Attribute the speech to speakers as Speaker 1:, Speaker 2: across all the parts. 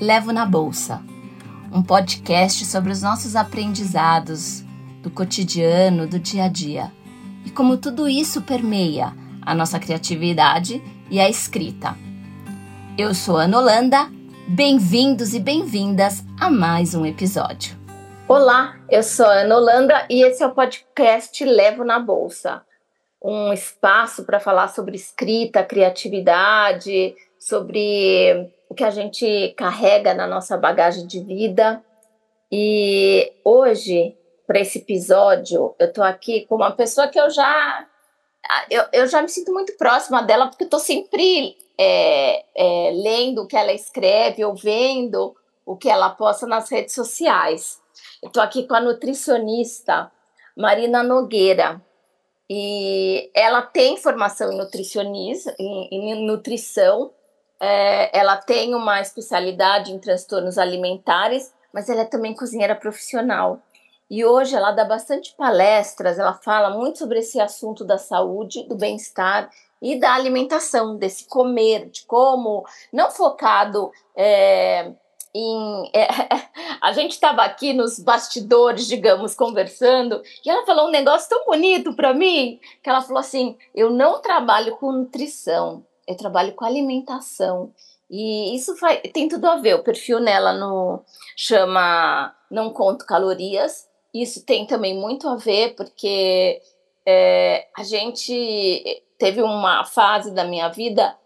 Speaker 1: Levo na Bolsa, um podcast sobre os nossos aprendizados do cotidiano, do dia a dia e como tudo isso permeia a nossa criatividade e a escrita. Eu sou Ana Holanda, bem-vindos e bem-vindas a mais um episódio.
Speaker 2: Olá, eu sou Ana Holanda e esse é o podcast Levo na Bolsa um espaço para falar sobre escrita, criatividade, sobre que a gente carrega na nossa bagagem de vida. E hoje, para esse episódio, eu estou aqui com uma pessoa que eu já eu, eu já me sinto muito próxima dela, porque estou sempre é, é, lendo o que ela escreve ou vendo o que ela posta nas redes sociais. Estou aqui com a nutricionista Marina Nogueira. E ela tem formação em nutricionismo, em, em nutrição, é, ela tem uma especialidade em transtornos alimentares, mas ela é também cozinheira profissional. E hoje ela dá bastante palestras, ela fala muito sobre esse assunto da saúde, do bem-estar e da alimentação, desse comer, de como, não focado é, em, é, a gente estava aqui nos bastidores, digamos, conversando, e ela falou um negócio tão bonito para mim, que ela falou assim: eu não trabalho com nutrição, eu trabalho com alimentação. E isso vai, tem tudo a ver. O perfil nela no chama Não Conto Calorias. Isso tem também muito a ver, porque é, a gente teve uma fase da minha vida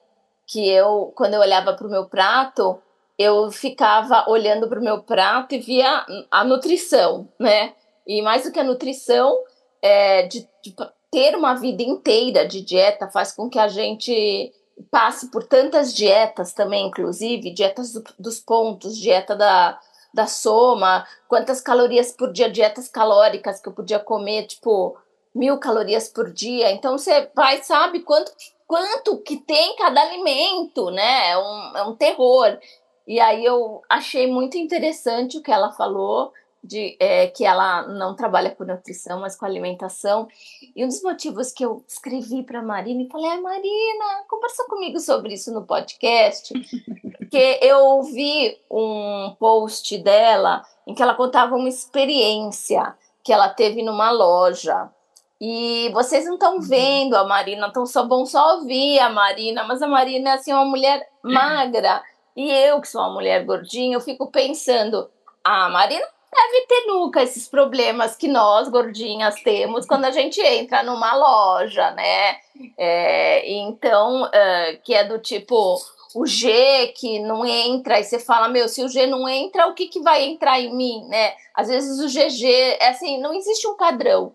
Speaker 2: que eu, quando eu olhava para o meu prato, eu ficava olhando para o meu prato e via a nutrição, né? E mais do que a nutrição, é, de, de ter uma vida inteira de dieta faz com que a gente passe por tantas dietas também, inclusive, dietas do, dos pontos, dieta da, da soma, quantas calorias por dia, dietas calóricas que eu podia comer, tipo, mil calorias por dia. Então você vai, sabe quanto, quanto que tem cada alimento, né? É um, é um terror. E aí eu achei muito interessante o que ela falou, de é, que ela não trabalha com nutrição, mas com alimentação. E um dos motivos que eu escrevi para a Marina e falei, ah, Marina, conversa comigo sobre isso no podcast, porque eu ouvi um post dela em que ela contava uma experiência que ela teve numa loja. E vocês não estão uhum. vendo a Marina, então só bom só ouvir a Marina, mas a Marina é assim, uma mulher magra. E eu, que sou uma mulher gordinha, eu fico pensando, ah, Marina deve ter nunca esses problemas que nós, gordinhas, temos quando a gente entra numa loja, né? É, então, uh, que é do tipo o G que não entra, e você fala, meu, se o G não entra, o que, que vai entrar em mim, né? Às vezes o GG, é assim, não existe um padrão.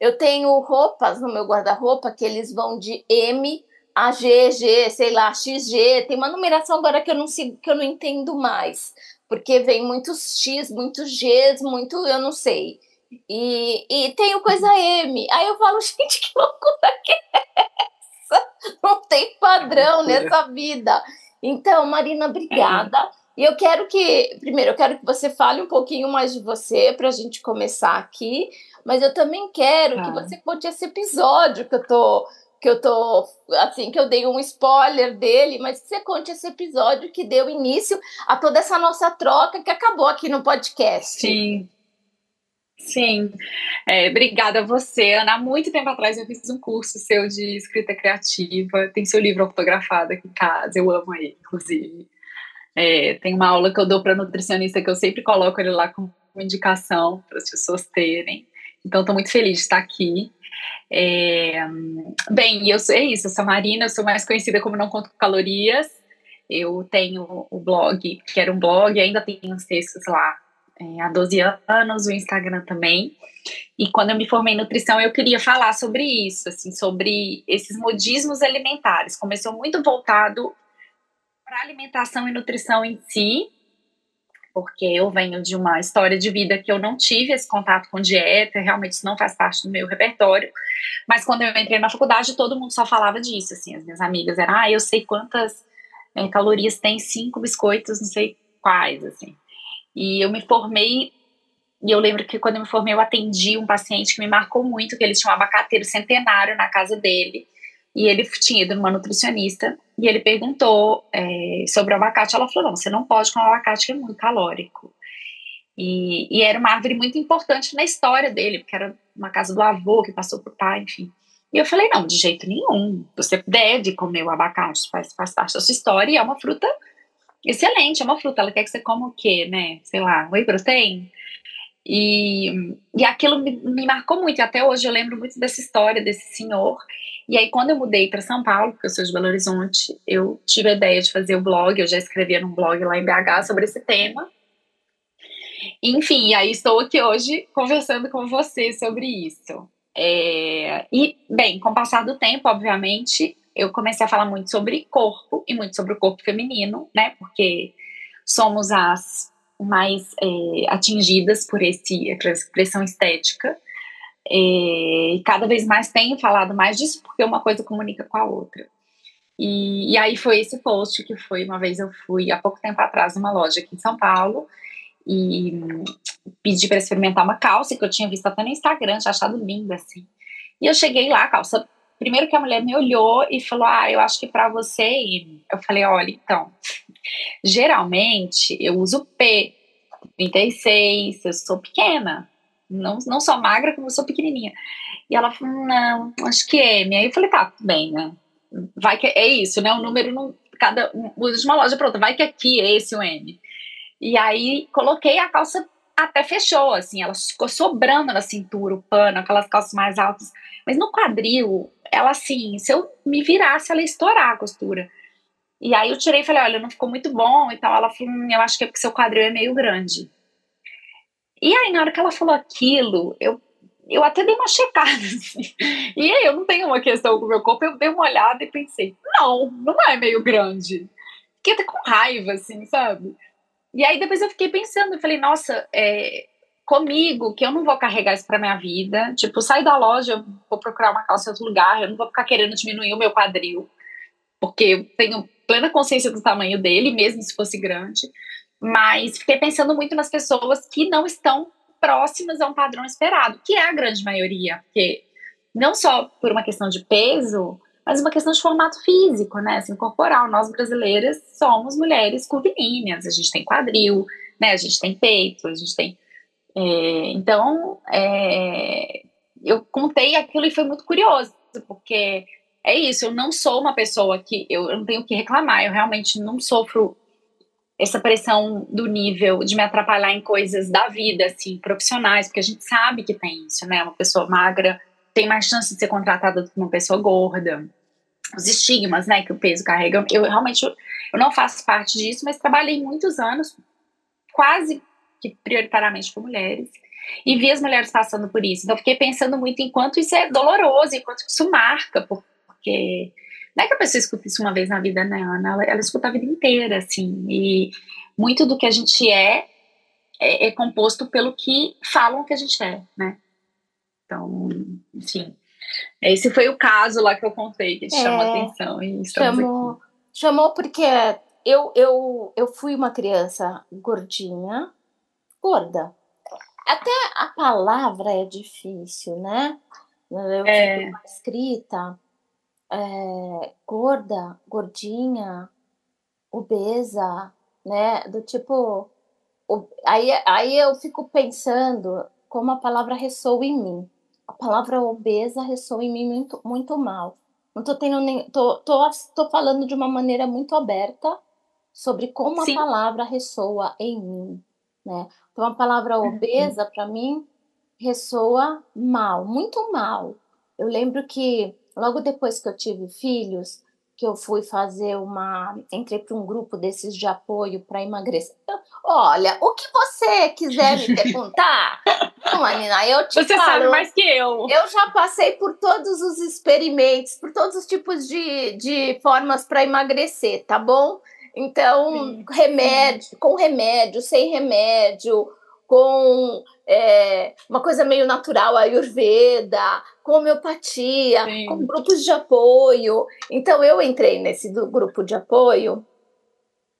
Speaker 2: Eu tenho roupas no meu guarda-roupa que eles vão de M AGG, sei lá, XG, tem uma numeração agora que eu não sigo, que eu não entendo mais, porque vem muitos X, muitos Gs, muito eu não sei. E, e tem o coisa M. Aí eu falo, gente, que loucura que é essa? Não tem padrão nessa vida. Então, Marina, obrigada. E eu quero que, primeiro, eu quero que você fale um pouquinho mais de você para a gente começar aqui, mas eu também quero ah. que você conte esse episódio que eu tô que eu tô assim que eu dei um spoiler dele, mas que você conte esse episódio que deu início a toda essa nossa troca que acabou aqui no podcast.
Speaker 3: Sim. Sim, é, obrigada a você, Ana. Há muito tempo atrás eu fiz um curso seu de escrita criativa. Tem seu livro autografado aqui em casa, eu amo ele, inclusive. É, tem uma aula que eu dou para nutricionista que eu sempre coloco ele lá como indicação para as pessoas terem. Então, estou muito feliz de estar aqui. É, bem, eu sou é isso, eu sou Marina, eu sou mais conhecida como Não Conto Calorias. Eu tenho o blog, que era um blog, ainda tenho uns textos lá é, há 12 anos, o Instagram também. E quando eu me formei em nutrição, eu queria falar sobre isso, assim, sobre esses modismos alimentares. Começou muito voltado para alimentação e nutrição em si, porque eu venho de uma história de vida que eu não tive esse contato com dieta, realmente isso não faz parte do meu repertório. Mas quando eu entrei na faculdade, todo mundo só falava disso, assim, as minhas amigas eram, ah, eu sei quantas é, calorias tem cinco biscoitos, não sei quais, assim. E eu me formei, e eu lembro que quando eu me formei, eu atendi um paciente que me marcou muito, que ele tinha um abacateiro centenário na casa dele, e ele tinha ido numa nutricionista e ele perguntou é, sobre o abacate. Ela falou: não, você não pode comer abacate que é muito calórico. E, e, era uma árvore muito importante na história dele, porque era uma casa do avô que passou por pai, enfim. E eu falei: não, de jeito nenhum. Você deve comer o abacate, faz, faz parte da sua história e é uma fruta excelente, é uma fruta. Ela quer que você coma o quê, né? Sei lá, whey protein? E, e aquilo me, me, marcou muito, e até hoje eu lembro muito dessa história desse senhor. E aí, quando eu mudei para São Paulo, porque eu sou de Belo Horizonte, eu tive a ideia de fazer o blog, eu já escrevia num blog lá em BH sobre esse tema. Enfim, e aí estou aqui hoje conversando com você sobre isso. É, e, bem, com o passar do tempo, obviamente, eu comecei a falar muito sobre corpo e muito sobre o corpo feminino, né? Porque somos as mais é, atingidas por esse, essa expressão estética. É, e cada vez mais tenho falado mais disso porque uma coisa comunica com a outra. E, e, aí foi esse post que foi uma vez eu fui há pouco tempo atrás numa loja aqui em São Paulo e pedi para experimentar uma calça que eu tinha visto até no Instagram, tinha achado linda assim. E eu cheguei lá, calça. Primeiro que a mulher me olhou e falou: Ah, eu acho que para você. Eu falei: Olha, então, Geralmente eu uso P, 36, eu sou pequena. Não, não sou magra, como eu sou pequenininha. E ela falou: não, acho que M. Aí eu falei: tá, bem, né? Vai que é isso, né? O número não. Cada, usa de uma loja para outra, vai que aqui é esse o M. E aí coloquei a calça até fechou, assim, ela ficou sobrando na cintura, o pano, aquelas calças mais altas. Mas no quadril, ela assim, se eu me virasse, ela ia estourar a costura. E aí eu tirei e falei, olha, não ficou muito bom e tal. Ela falou, hum, eu acho que é porque seu quadril é meio grande. E aí, na hora que ela falou aquilo, eu, eu até dei uma checada, assim. E aí, eu não tenho uma questão com o meu corpo, eu dei uma olhada e pensei, não, não é meio grande. Fiquei até com raiva, assim, sabe? E aí, depois eu fiquei pensando, eu falei, nossa, é, comigo, que eu não vou carregar isso pra minha vida. Tipo, sair da loja, eu vou procurar uma calça em outro lugar, eu não vou ficar querendo diminuir o meu quadril porque eu tenho plena consciência do tamanho dele, mesmo se fosse grande. Mas fiquei pensando muito nas pessoas que não estão próximas a um padrão esperado, que é a grande maioria, porque não só por uma questão de peso, mas uma questão de formato físico, né? Assim, corporal. Nós brasileiras somos mulheres curvilíneas, a gente tem quadril, né? A gente tem peito, a gente tem. É, então, é, eu contei aquilo e foi muito curioso, porque é isso, eu não sou uma pessoa que eu, não tenho que reclamar, eu realmente não sofro essa pressão do nível de me atrapalhar em coisas da vida, assim, profissionais, porque a gente sabe que tem isso, né? Uma pessoa magra tem mais chance de ser contratada do que uma pessoa gorda. Os estigmas, né, que o peso carrega. Eu realmente eu não faço parte disso, mas trabalhei muitos anos, quase que prioritariamente com mulheres, e vi as mulheres passando por isso. Então, fiquei pensando muito em quanto isso é doloroso, em quanto isso marca, porque porque não é que a pessoa escuta isso uma vez na vida, né, Ana? Ela, ela escuta a vida inteira, assim. E muito do que a gente é, é, é composto pelo que falam que a gente é, né? Então, enfim. Esse foi o caso lá que eu contei, que te é, chamou a atenção. E
Speaker 2: chamou, aqui. chamou porque eu, eu, eu fui uma criança gordinha, gorda. Até a palavra é difícil, né? Eu é. escrita é, gorda, gordinha, obesa, né? Do tipo. Aí, aí eu fico pensando como a palavra ressoa em mim. A palavra obesa ressoa em mim muito, muito mal. Não tô tendo nem. Tô, tô, tô falando de uma maneira muito aberta sobre como Sim. a palavra ressoa em mim. Né? Então a palavra uhum. obesa, para mim, ressoa mal, muito mal. Eu lembro que Logo depois que eu tive filhos, que eu fui fazer uma. Entrei para um grupo desses de apoio para emagrecer. Então, olha, o que você quiser me perguntar, Manina, eu te
Speaker 3: Você
Speaker 2: falo,
Speaker 3: sabe mais que eu.
Speaker 2: Eu já passei por todos os experimentos, por todos os tipos de, de formas para emagrecer, tá bom? Então, sim, remédio, com remédio, sem remédio, com é, uma coisa meio natural, a Ayurveda, com homeopatia, Sim. com grupos de apoio. Então eu entrei nesse grupo de apoio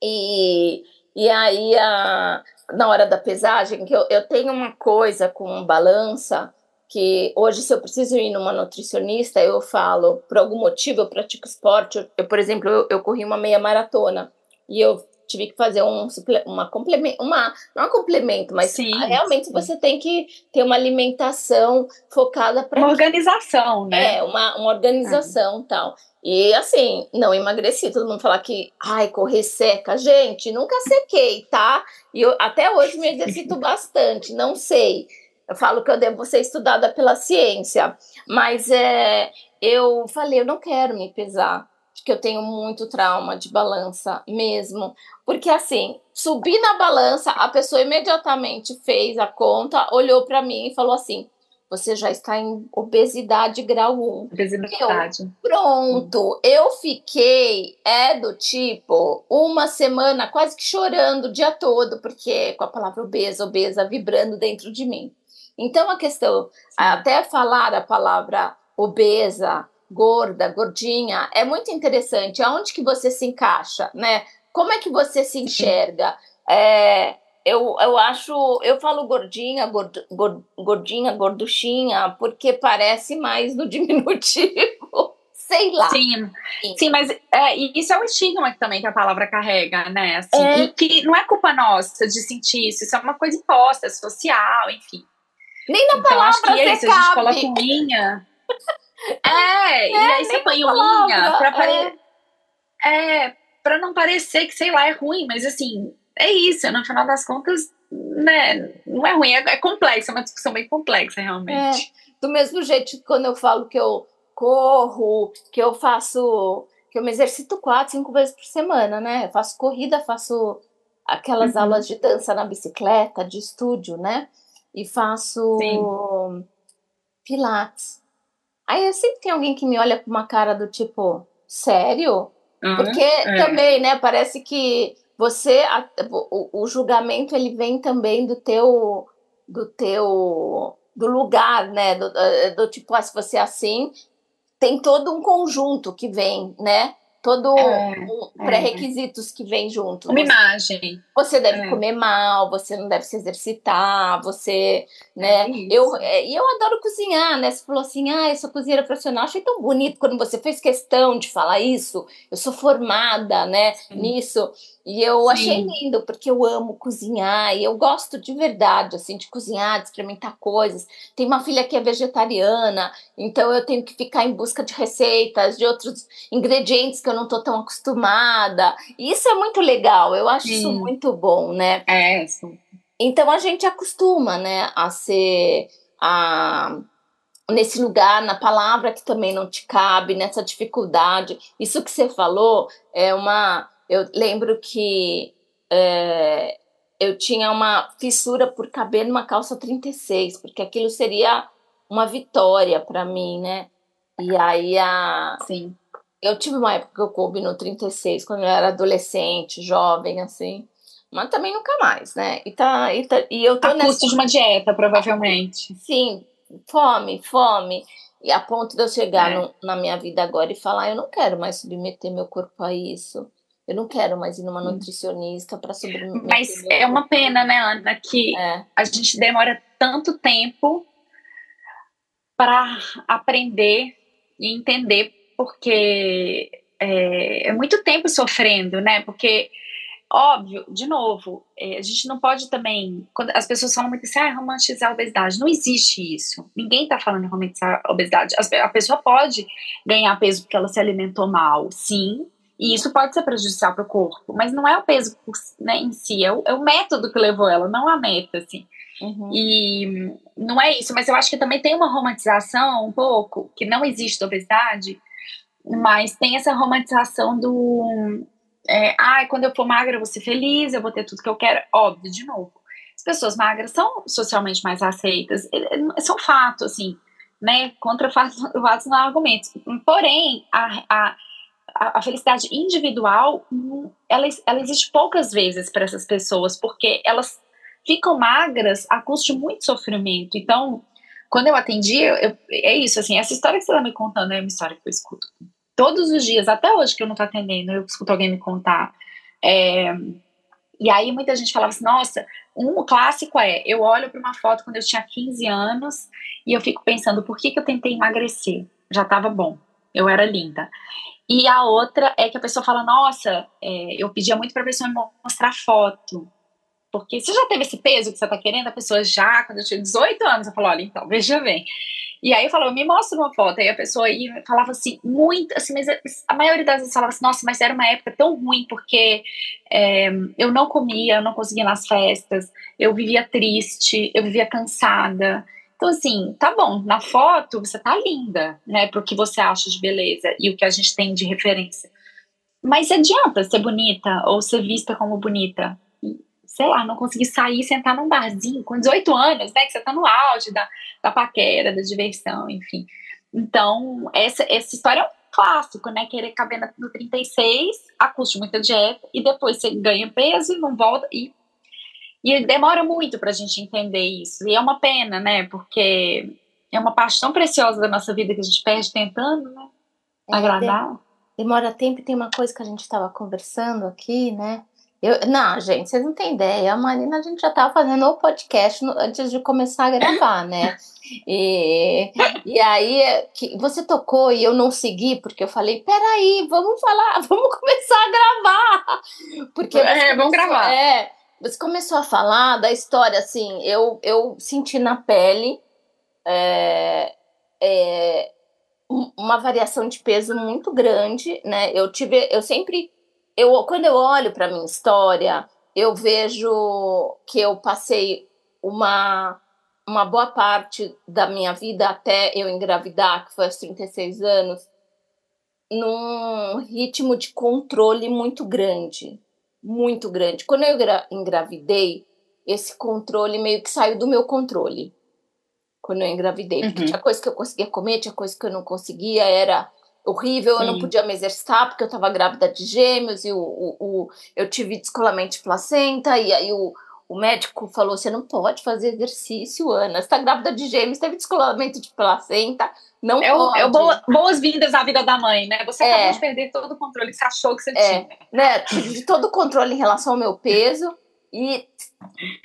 Speaker 2: e, e aí a, na hora da pesagem, que eu, eu tenho uma coisa com balança que hoje, se eu preciso ir numa nutricionista, eu falo, por algum motivo, eu pratico esporte. Eu, por exemplo, eu, eu corri uma meia maratona e eu tive que fazer um uma complemento, uma não é um complemento, mas sim, realmente sim. você tem que ter uma alimentação focada para
Speaker 3: uma organização, né?
Speaker 2: É, uma, uma organização é. tal. E assim, não emagreci, todo mundo fala que, ai, correr seca. Gente, nunca sequei, tá? E eu até hoje me exercito bastante, não sei. Eu falo que eu devo ser estudada pela ciência, mas é, eu falei, eu não quero me pesar que eu tenho muito trauma de balança mesmo, porque assim, subi na balança, a pessoa imediatamente fez a conta, olhou para mim e falou assim: você já está em obesidade grau 1.
Speaker 3: Obesidade.
Speaker 2: Eu, pronto, eu fiquei, é do tipo, uma semana quase que chorando o dia todo, porque com a palavra obesa, obesa vibrando dentro de mim. Então a questão, até falar a palavra obesa, gorda, gordinha, é muito interessante. Aonde que você se encaixa, né? Como é que você se enxerga? É, eu, eu acho, eu falo gordinha, gord, gord, gordinha, gorduchinha, porque parece mais no diminutivo. Sei lá.
Speaker 3: Sim, sim, mas é, isso é um estigma também que a palavra carrega, né? Assim, é. E que não é culpa nossa de sentir isso, isso é uma coisa imposta, social, enfim.
Speaker 2: Nem na então, palavra acho que é isso,
Speaker 3: cabe. a gente coloca unha. É, é e aí você põe unha pra pare... é. é, pra não parecer que, sei lá, é ruim, mas assim, é isso, no final das contas, né, não é ruim, é, é complexo, é uma discussão bem complexa, realmente.
Speaker 2: É, do mesmo jeito que quando eu falo que eu corro, que eu faço, que eu me exercito quatro, cinco vezes por semana, né, eu faço corrida, faço aquelas uhum. aulas de dança na bicicleta, de estúdio, né, e faço Sim. pilates. Aí sempre tem alguém que me olha com uma cara do tipo, sério? Porque é. também, né, parece que você a, o, o, julgamento ele vem também do teu do teu do lugar, né, do, do tipo, ah, se você é assim, tem todo um conjunto que vem, né? todo é, um é. pré-requisitos é. que vem junto.
Speaker 3: Uma você, imagem.
Speaker 2: Você deve é. comer mal, você não deve se exercitar, você, né? É eu é, e eu adoro cozinhar, né? Você falou assim: "Ah, eu sou cozinheira profissional". Achei tão bonito quando você fez questão de falar isso. Eu sou formada, né, Sim. nisso. E eu Sim. achei lindo, porque eu amo cozinhar e eu gosto de verdade, assim, de cozinhar, de experimentar coisas. Tem uma filha que é vegetariana, então eu tenho que ficar em busca de receitas, de outros ingredientes que eu não tô tão acostumada. E isso é muito legal, eu acho Sim. isso muito bom, né?
Speaker 3: É, sim.
Speaker 2: Então a gente acostuma, né, a ser a nesse lugar, na palavra que também não te cabe, nessa dificuldade. Isso que você falou é uma eu lembro que é, eu tinha uma fissura por caber numa calça 36, porque aquilo seria uma vitória para mim, né? E aí a.
Speaker 3: Sim.
Speaker 2: Eu tive uma época que eu coube no 36, quando eu era adolescente, jovem, assim. Mas também nunca mais, né? E, tá, e, tá, e eu tô
Speaker 3: a nessa... custo de uma dieta, provavelmente.
Speaker 2: Sim, fome, fome. E a ponto de eu chegar é. no, na minha vida agora e falar, eu não quero mais submeter meu corpo a isso. Eu não quero mais ir numa nutricionista para sobreviver.
Speaker 3: Mas é uma pena, né, Ana, que é. a gente demora tanto tempo para aprender e entender, porque é, é, muito tempo sofrendo, né? Porque, óbvio, de novo, é, a gente não pode também. Quando as pessoas falam muito assim, ah, romantizar a obesidade. Não existe isso. Ninguém está falando romantizar a obesidade. A pessoa pode ganhar peso porque ela se alimentou mal, sim, e isso pode ser prejudicial para o corpo, mas não é o peso né, em si, é o, é o, método que levou ela, não a meta, assim. Uhum. E não é isso, mas eu acho que também tem uma romantização um pouco, que não existe obesidade, mas tem essa romantização do. É, ah, quando eu for magra eu vou ser feliz, eu vou ter tudo que eu quero. Óbvio, de novo. As pessoas magras são socialmente mais aceitas, são fatos, assim, né? Contra fatos, não há argumentos. Porém, a, a a, felicidade individual, ela, ela existe poucas vezes para essas pessoas, porque elas ficam magras a custo de muito sofrimento. Então, quando eu atendi, eu, é isso, assim, essa história que você está me contando é uma história que eu escuto todos os dias, até hoje que eu não estou atendendo, eu escuto alguém me contar. É, e aí muita gente falava assim, nossa, um clássico é: eu olho para uma foto quando eu tinha 15 anos e eu fico pensando, por que, que eu tentei emagrecer? Já estava bom, eu era linda. E a outra é que a pessoa fala: Nossa, é, eu pedia muito para a pessoa mostrar foto. Porque você já teve esse peso que você está querendo? A pessoa já, quando eu tinha 18 anos, eu falo: Olha, então, veja bem. E aí eu falava, me mostra uma foto. Aí a pessoa ia, falava assim, muito, assim, mas a maioria das vezes falava assim, nossa, mas era uma época tão ruim, porque é, eu não comia, eu não conseguia nas festas, eu vivia triste, eu vivia cansada. Então, assim, tá bom, na foto você tá linda, né, pro que você acha de beleza e o que a gente tem de referência. Mas adianta ser bonita ou ser vista como bonita sei lá, não conseguir sair sentar num barzinho com 18 anos, né? Que você tá no auge da, da paquera, da diversão, enfim. Então, essa, essa história é um clássico, né? Querer caber no 36, a custo de muita dieta, e depois você ganha peso e não volta. E, e demora muito pra gente entender isso. E é uma pena, né? Porque é uma parte tão preciosa da nossa vida que a gente perde tentando, né? É, agradar.
Speaker 2: Demora tempo e tem uma coisa que a gente estava conversando aqui, né? Eu, não, gente, vocês não têm ideia. A Marina, a gente já estava fazendo o podcast no, antes de começar a gravar, né? E, e aí que você tocou e eu não segui, porque eu falei: peraí, vamos falar, vamos começar a gravar. Porque
Speaker 3: é, vamos gravar.
Speaker 2: É, você começou a falar da história, assim, eu, eu senti na pele é, é, uma variação de peso muito grande, né? Eu tive, eu sempre eu, quando eu olho para minha história, eu vejo que eu passei uma, uma boa parte da minha vida até eu engravidar, que foi aos 36 anos, num ritmo de controle muito grande. Muito grande. Quando eu engravidei, esse controle meio que saiu do meu controle. Quando eu engravidei. Porque uhum. tinha coisa que eu conseguia comer, tinha coisa que eu não conseguia, era horrível, Sim. eu não podia me exercitar porque eu estava grávida de gêmeos e o, o, o, eu tive descolamento de placenta e aí o, o médico falou, você não pode fazer exercício, Ana, você está grávida de gêmeos, teve descolamento de placenta, não
Speaker 3: é
Speaker 2: pode.
Speaker 3: é boa, boas-vindas à vida da mãe, né? Você é, acabou de perder todo o controle que você achou que você é, tinha.
Speaker 2: Né, de todo o controle em relação ao meu peso e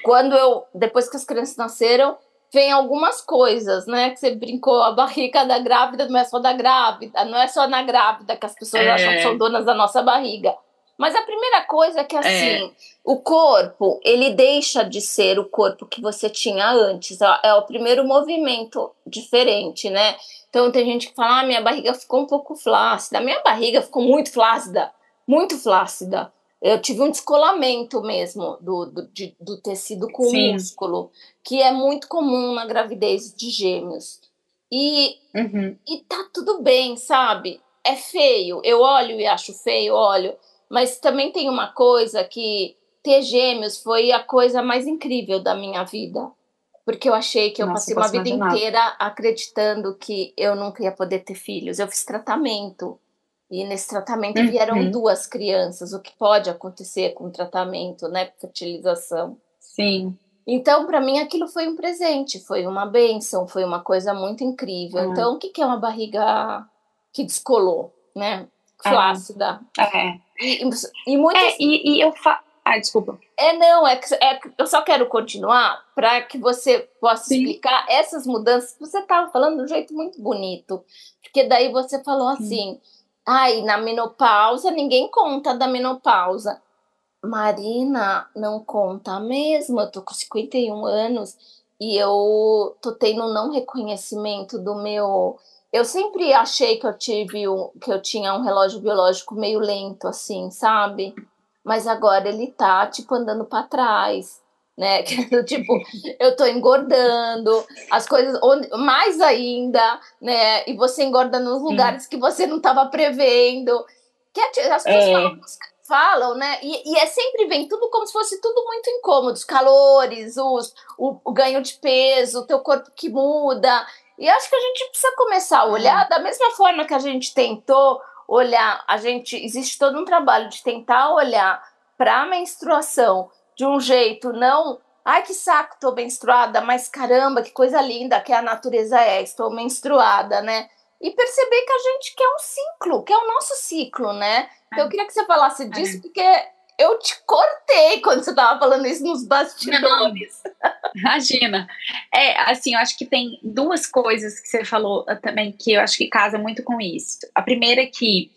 Speaker 2: quando eu, depois que as crianças nasceram, vem algumas coisas, né? Que você brincou, a barriga da grávida não é só da grávida, não é só na grávida que as pessoas é. acham que são donas da nossa barriga. Mas a primeira coisa é que, assim, é. o corpo, ele deixa de ser o corpo que você tinha antes. É o primeiro movimento diferente, né? Então, tem gente que fala, ah, minha barriga ficou um pouco flácida. A minha barriga ficou muito flácida, muito flácida eu tive um descolamento mesmo do, do, de, do tecido com Sim. músculo, que é muito comum na gravidez de gêmeos. E, uhum. e tá tudo bem, sabe? É feio. Eu olho e acho feio, olho. Mas também tem uma coisa que ter gêmeos foi a coisa mais incrível da minha vida. Porque eu achei que eu Nossa, passei uma vida imaginar. inteira acreditando que eu nunca ia poder ter filhos. Eu fiz tratamento. E nesse tratamento uhum. vieram duas crianças, o que pode acontecer com o tratamento, né? Fertilização.
Speaker 3: Sim.
Speaker 2: Então, para mim, aquilo foi um presente, foi uma benção, foi uma coisa muito incrível. Uhum. Então, o que, que é uma barriga que descolou, né? É. Flácida.
Speaker 3: É.
Speaker 2: E, e muitas. É,
Speaker 3: e, e eu fa... Ai, desculpa.
Speaker 2: É, não, é que, é eu só quero continuar para que você possa Sim. explicar essas mudanças. Você estava falando de um jeito muito bonito, porque daí você falou assim. Sim Ai, na menopausa, ninguém conta da menopausa. Marina, não conta mesmo. Eu tô com 51 anos e eu tô tendo um não reconhecimento do meu. Eu sempre achei que eu tive um, que eu tinha um relógio biológico meio lento, assim, sabe? Mas agora ele tá, tipo, andando para trás né? tipo, eu tô engordando, as coisas, mais ainda, né? E você engorda nos lugares que você não estava prevendo. Que as pessoas é. falam, falam, né? E, e, é sempre vem tudo como se fosse tudo muito incômodo, os calores, os, o, o ganho de peso, o teu corpo que muda. E acho que a gente precisa começar a olhar é. da mesma forma que a gente tentou olhar, a gente existe todo um trabalho de tentar olhar para a menstruação de um jeito não. Ai, que saco, tô menstruada, mas caramba, que coisa linda que a natureza é, estou menstruada, né? E perceber que a gente quer um ciclo, que é o nosso ciclo, né? Então, eu queria que você falasse disso, porque eu te cortei quando você tava falando isso nos bastidores.
Speaker 3: Imagina. É, assim, eu acho que tem duas coisas que você falou também que eu acho que casa muito com isso. A primeira é que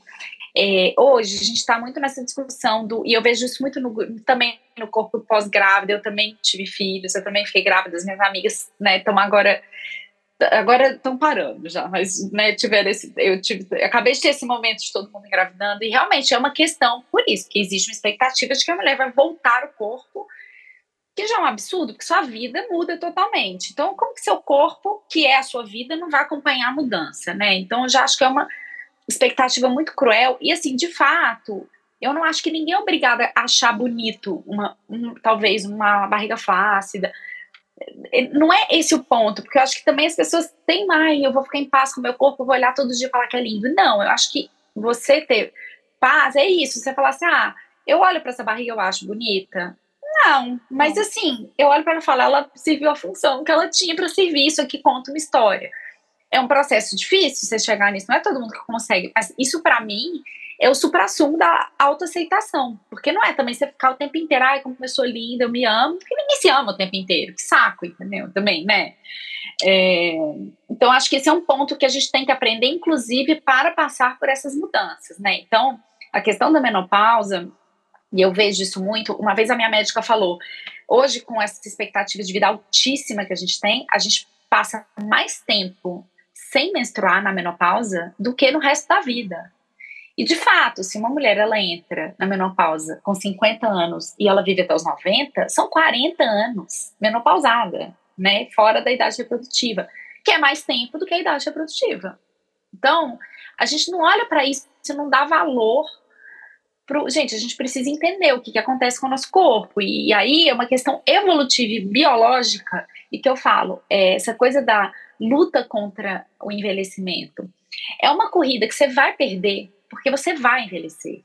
Speaker 3: é, hoje a gente está muito nessa discussão do, e eu vejo isso muito no, também no corpo pós-grávida, eu também tive filhos, eu também fiquei grávida, as minhas amigas, né, estão agora agora estão parando já, mas né, tiveram esse, eu tive, acabei de ter esse momento de todo mundo engravidando e realmente é uma questão por isso que existe uma expectativa de que a mulher vai voltar o corpo, que já é um absurdo, porque sua vida muda totalmente. Então, como que seu corpo, que é a sua vida, não vai acompanhar a mudança, né? Então, eu já acho que é uma expectativa muito cruel e assim, de fato, eu não acho que ninguém é obrigado a achar bonito uma, um, talvez uma barriga flácida não é esse o ponto, porque eu acho que também as pessoas têm mais, eu vou ficar em paz com o meu corpo, vou olhar todo dia e falar que é lindo. Não, eu acho que você ter paz é isso. Você falar assim, ah, eu olho para essa barriga, eu acho bonita. Não, mas assim, eu olho para ela e falo, ela serviu a função que ela tinha para servir. Isso aqui conta uma história. É um processo difícil você chegar nisso, não é todo mundo que consegue, mas isso para mim é o supra-sumo da autoaceitação. Porque não é também você ficar o tempo inteiro, ai, como eu sou linda, eu me amo, porque ninguém se ama o tempo inteiro. Que saco, entendeu? Também, né? É, então, acho que esse é um ponto que a gente tem que aprender, inclusive, para passar por essas mudanças, né? Então, a questão da menopausa, e eu vejo isso muito, uma vez a minha médica falou, hoje, com essa expectativa de vida altíssima que a gente tem, a gente passa mais tempo sem menstruar na menopausa do que no resto da vida. E de fato, se uma mulher ela entra na menopausa com 50 anos e ela vive até os 90, são 40 anos menopausada, né? Fora da idade reprodutiva, que é mais tempo do que a idade reprodutiva. Então, a gente não olha para isso, não dá valor pro, gente, a gente precisa entender o que, que acontece com o nosso corpo. E, e, aí é uma questão evolutiva e biológica, e que eu falo, é essa coisa da luta contra o envelhecimento. É uma corrida que você vai perder porque você vai envelhecer.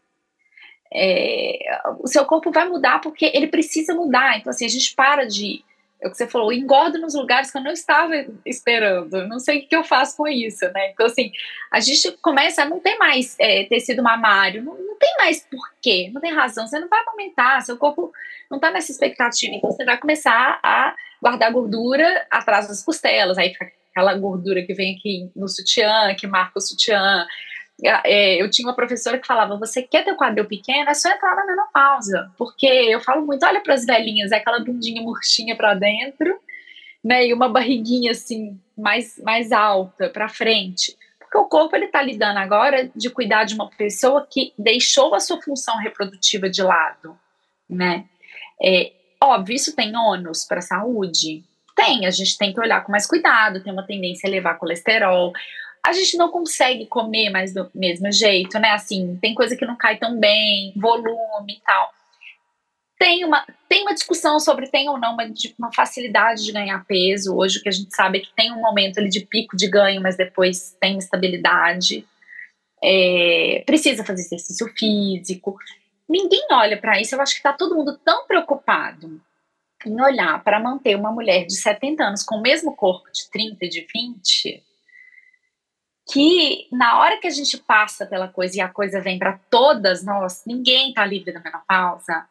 Speaker 3: É, o seu corpo vai mudar porque ele precisa mudar. Então, assim, a gente para de. É o que você falou, engordo nos lugares que eu não estava esperando. Não sei o que eu faço com isso, né? Então, assim, a gente começa a não ter mais é, tecido mamário, não, não tem mais porquê, não tem razão. Você não vai aumentar, seu corpo não está nessa expectativa. Então, você vai começar a guardar gordura atrás das costelas. Aí fica aquela gordura que vem aqui no sutiã, que marca o sutiã é, eu tinha uma professora que falava: você quer ter o quadril pequeno? É só entrar na menopausa. Porque eu falo muito: olha para as velhinhas, é aquela bundinha murchinha para dentro, né? E uma barriguinha assim, mais, mais alta para frente. Porque o corpo ele está lidando agora de cuidar de uma pessoa que deixou a sua função reprodutiva de lado, né? É, óbvio, isso tem ônus para a saúde? Tem, a gente tem que olhar com mais cuidado, tem uma tendência a levar colesterol a gente não consegue comer mais do mesmo jeito, né? Assim, tem coisa que não cai tão bem, volume e tal. Tem uma, tem uma discussão sobre tem ou não uma, uma facilidade de ganhar peso. Hoje o que a gente sabe é que tem um momento ali de pico de ganho, mas depois tem estabilidade. É, precisa fazer exercício físico. Ninguém olha para isso. Eu acho que está todo mundo tão preocupado em olhar para manter uma mulher de 70 anos com o mesmo corpo de 30 e de 20 que na hora que a gente passa pela coisa e a coisa vem para todas nós, ninguém tá livre da menopausa,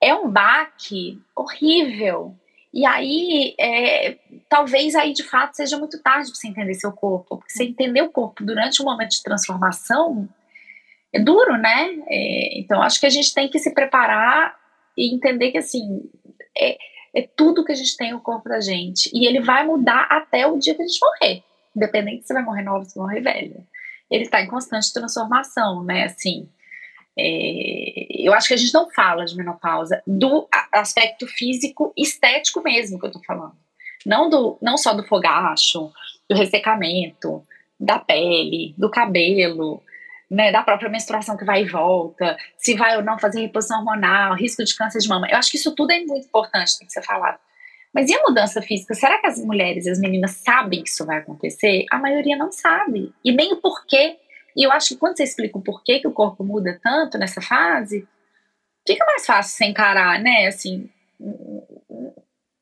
Speaker 3: é um baque horrível. E aí, é, talvez aí de fato seja muito tarde para você entender seu corpo. Porque você entender o corpo durante um momento de transformação é duro, né? É, então, acho que a gente tem que se preparar e entender que, assim, é, é tudo que a gente tem o corpo da gente. E ele vai mudar até o dia que a gente morrer independente se vai morrer nova ou se morrer velha. Ele está em constante transformação, né? Assim, é, eu acho que a gente não fala de menopausa do aspecto físico estético mesmo que eu tô falando. Não, do, não só do fogacho, do ressecamento, da pele, do cabelo, né, da própria menstruação que vai e volta, se vai ou não fazer reposição hormonal, risco de câncer de mama. Eu acho que isso tudo é muito importante, tem que ser falado. Mas e a mudança física? Será que as mulheres e as meninas sabem que isso vai acontecer? A maioria não sabe. E nem o porquê. E eu acho que quando você explica o porquê que o corpo muda tanto nessa fase, fica mais fácil você encarar, né? Assim,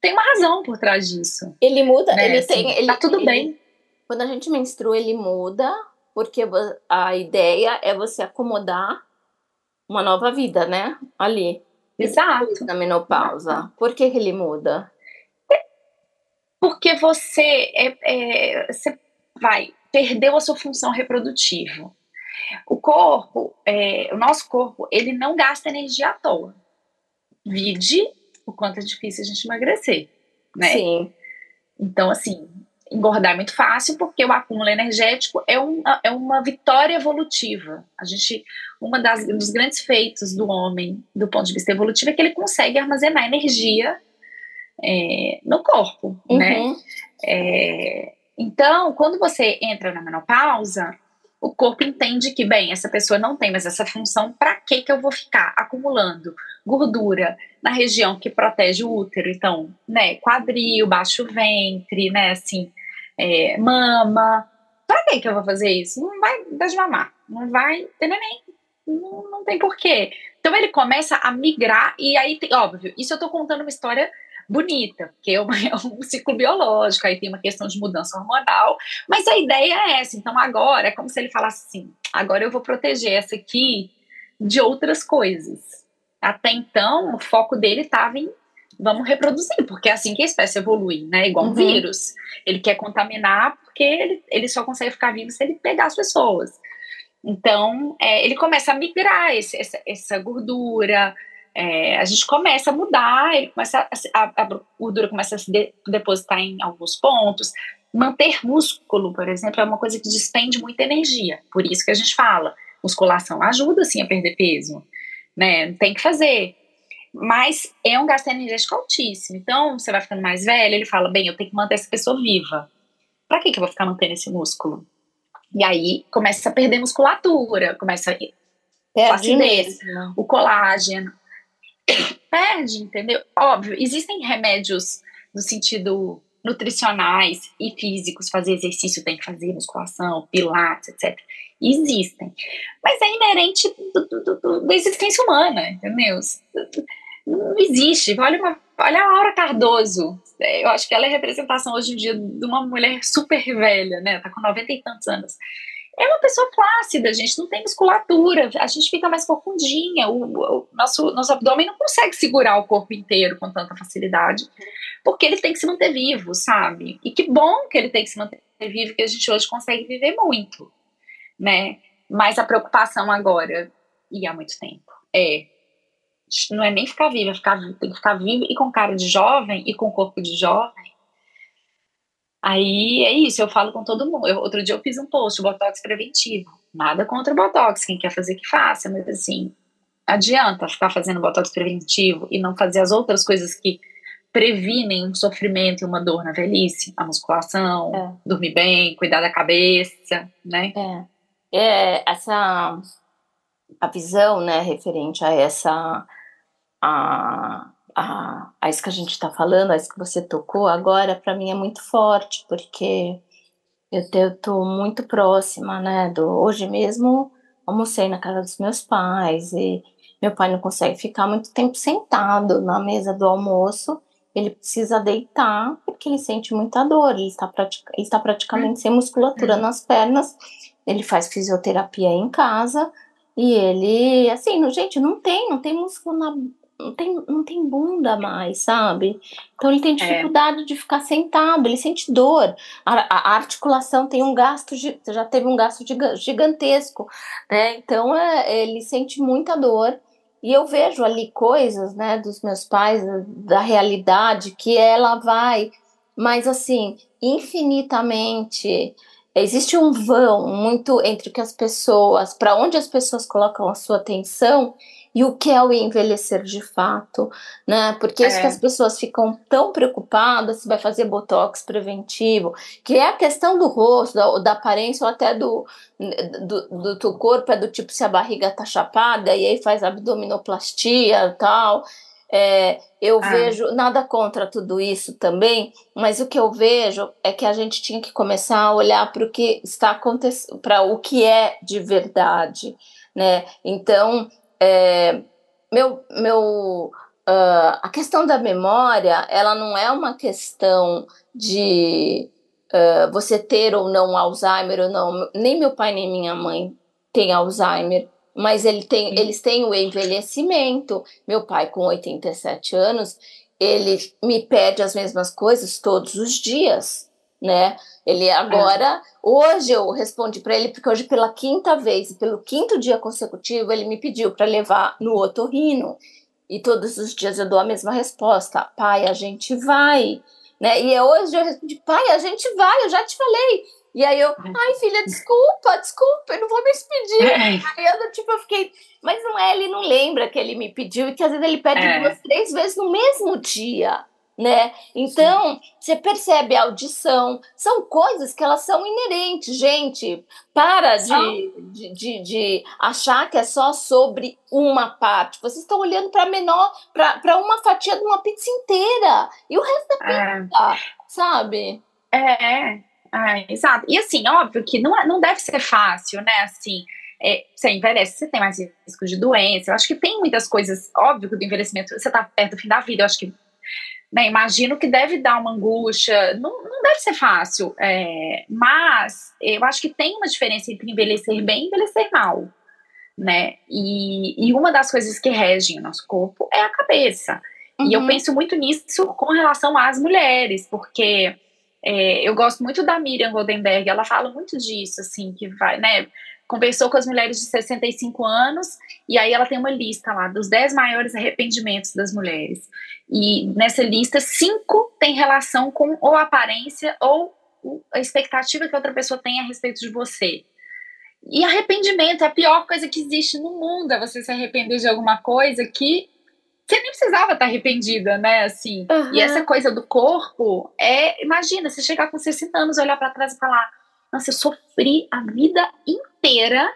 Speaker 3: tem uma razão por trás disso.
Speaker 2: Ele muda,
Speaker 3: né?
Speaker 2: ele
Speaker 3: assim,
Speaker 2: tem. Ele,
Speaker 3: tá tudo
Speaker 2: ele,
Speaker 3: bem.
Speaker 2: Quando a gente menstrua, ele muda, porque a ideia é você acomodar uma nova vida, né? Ali.
Speaker 3: Exato.
Speaker 2: Na menopausa. Por que, que ele muda?
Speaker 3: Porque você, é, é, você vai, perdeu a sua função reprodutiva. O corpo, é, o nosso corpo, ele não gasta energia à toa. Vide o quanto é difícil a gente emagrecer, né?
Speaker 2: Sim.
Speaker 3: Então, assim, engordar é muito fácil porque o acúmulo energético é uma, é uma vitória evolutiva. A gente, uma das dos grandes feitos do homem, do ponto de vista evolutivo, é que ele consegue armazenar energia é, no corpo, né? uhum. né? É, então, quando você entra na menopausa, o corpo entende que, bem, essa pessoa não tem mais essa função, para que que eu vou ficar acumulando gordura na região que protege o útero? Então, né, quadril, baixo ventre, né, assim, é, mama. Para que que eu vou fazer isso? Não vai dar de mamar, não vai ter neném, não, não tem porquê. Então ele começa a migrar e aí, tem, óbvio, isso eu tô contando uma história bonita, porque é, uma, é, um ciclo biológico, aí tem uma questão de mudança hormonal, mas a ideia é essa. Então, agora é como se ele falasse assim: agora eu vou proteger essa aqui de outras coisas. Até então, o foco dele estava em vamos reproduzir, porque é assim que a espécie evolui, né? Igual um uhum. vírus. Ele quer contaminar porque ele, ele só consegue ficar vivo se ele pegar as pessoas. Então, é, ele começa a migrar esse, essa, essa gordura, é, a gente começa a mudar, ele começa a, a, gordura começa a se de, depositar em alguns pontos. Manter músculo, por exemplo, é uma coisa que despende muita energia. Por isso que a gente fala, musculação ajuda sim a perder peso, né? Tem que fazer. Mas é um gasto energético altíssimo. Então, você vai ficando mais velho, ele fala: bem, eu tenho que manter essa pessoa viva. Para que, que eu vou ficar mantendo esse músculo? E aí começa a perder musculatura, começa a flacidez, o colágeno perde, entendeu? Óbvio, existem remédios no sentido nutricionais e físicos, fazer exercício tem que fazer, musculação, pilates, etc. Existem. Mas é inerente do, do, do, da existência humana, entendeu? Não existe. Olha, uma, olha a Laura Cardoso. Eu acho que ela é representação hoje em dia de uma mulher super velha, né? Tá com 90 e tantos anos é uma pessoa flácida, a gente não tem musculatura, a gente fica mais corcundinha, o, o, nosso, nosso abdômen não consegue segurar o corpo inteiro com tanta facilidade, porque ele tem que se manter vivo, sabe? E que bom que ele tem que se manter vivo, que a gente hoje consegue viver muito, né? Mas a preocupação agora, e há muito tempo, é não é nem ficar viva, é ficar, tem que ficar vivo e com cara de jovem e com corpo de jovem Aí é isso, eu falo com todo mundo. Eu, outro dia eu fiz um post, Botox preventivo. Nada contra o Botox, quem quer fazer que faça, mas assim, adianta ficar fazendo Botox preventivo e não fazer as outras coisas que previnem um sofrimento e uma dor na velhice, a musculação, é. dormir bem, cuidar da cabeça, né?
Speaker 2: É. é essa a visão, né, referente a essa a a, a isso que a gente está falando, a isso que você tocou agora, para mim é muito forte, porque eu estou muito próxima, né? Do, hoje mesmo almocei na casa dos meus pais e meu pai não consegue ficar muito tempo sentado na mesa do almoço. Ele precisa deitar porque ele sente muita dor. Ele está, pratica, ele está praticamente sem musculatura uhum. nas pernas. Ele faz fisioterapia em casa e ele, assim, gente, não tem, não tem músculo na, não tem, não tem bunda mais, sabe? Então ele tem é. dificuldade é. de ficar sentado, ele sente dor. A, a, articulação tem um gasto, já teve um gasto gigantesco, né? Então é, ele sente muita dor. E eu vejo ali coisas, né, dos meus pais, da realidade, que ela vai, mas assim, infinitamente. Existe um vão muito entre que as pessoas, para onde as pessoas colocam a sua atenção e o que é o envelhecer de fato, né? Porque é. isso que as pessoas ficam tão preocupadas se vai fazer botox preventivo, que é a questão do rosto, da, da aparência ou até do, do, do teu corpo, é do tipo se a barriga tá chapada e aí faz abdominoplastia e tal. É, eu ah. vejo nada contra tudo isso também, mas o que eu vejo é que a gente tinha que começar a olhar para o que está acontecendo, para o que é de verdade, né? Então é, meu, meu, uh, a questão da memória, ela não é uma questão de uh, você ter ou não Alzheimer ou não. Nem meu pai nem minha mãe têm Alzheimer, mas ele tem, eles têm o envelhecimento. Meu pai, com 87 anos, ele me pede as mesmas coisas todos os dias, né? Ele agora, hoje eu respondi para ele, porque hoje pela quinta vez, pelo quinto dia consecutivo, ele me pediu para levar no otorrino. E todos os dias eu dou a mesma resposta: pai, a gente vai. Né? E hoje eu respondi: pai, a gente vai, eu já te falei. E aí eu, ai filha, desculpa, desculpa, eu não vou me despedir. É. Aí eu, tipo, eu fiquei, mas não é, ele não lembra que ele me pediu e que às vezes ele pede é. duas, três vezes no mesmo dia né? Então, Sim. você percebe a audição, são coisas que elas são inerentes, gente. Para de, de, de, de, achar que é só sobre uma parte. Vocês estão olhando para menor, para uma fatia de uma pizza inteira e o resto da é. pizza, é. sabe?
Speaker 3: É, é, exato. E assim, óbvio que não, é, não deve ser fácil, né? Assim, é, você envelhece, você tem mais risco de doença. Eu acho que tem muitas coisas, óbvio que do envelhecimento, você está perto do fim da vida, eu acho que né, imagino que deve dar uma angústia, não, não deve ser fácil, é, mas eu acho que tem uma diferença entre envelhecer bem e envelhecer mal, né? E, e uma das coisas que regem o nosso corpo é a cabeça. Uhum. E eu uhum. penso muito nisso com relação às mulheres, porque é, eu gosto muito da Miriam Goldenberg, ela fala muito disso, assim, que vai, né? Conversou com as mulheres de 65 anos e aí ela tem uma lista lá dos 10 maiores arrependimentos das mulheres. E nessa lista, cinco tem relação com ou a aparência ou a expectativa que outra pessoa tem a respeito de você. E arrependimento é a pior coisa que existe no mundo, é você se arrepender de alguma coisa que você nem precisava estar arrependida, né? Assim. Uhum. E essa coisa do corpo é, imagina, você chegar com 60 anos, olhar para trás e falar: nossa, eu sofri a vida inteira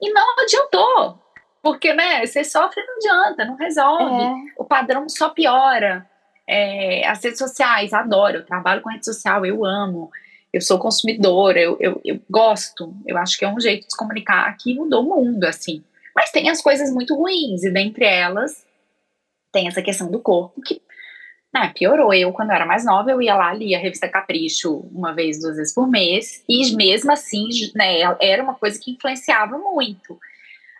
Speaker 3: e não adiantou. Porque, né, você sofre não adianta, não resolve. É. O padrão só piora. É, as redes sociais, adoro, eu trabalho com rede social, eu amo. Eu sou consumidora, eu, eu, eu gosto. Eu acho que é um jeito de se comunicar que mudou o mundo, assim. Mas tem as coisas muito ruins, e dentre elas tem essa questão do corpo, que né, piorou. Eu, quando era mais nova, eu ia lá, lia a revista Capricho uma vez, duas vezes por mês, e mesmo assim, né, era uma coisa que influenciava muito.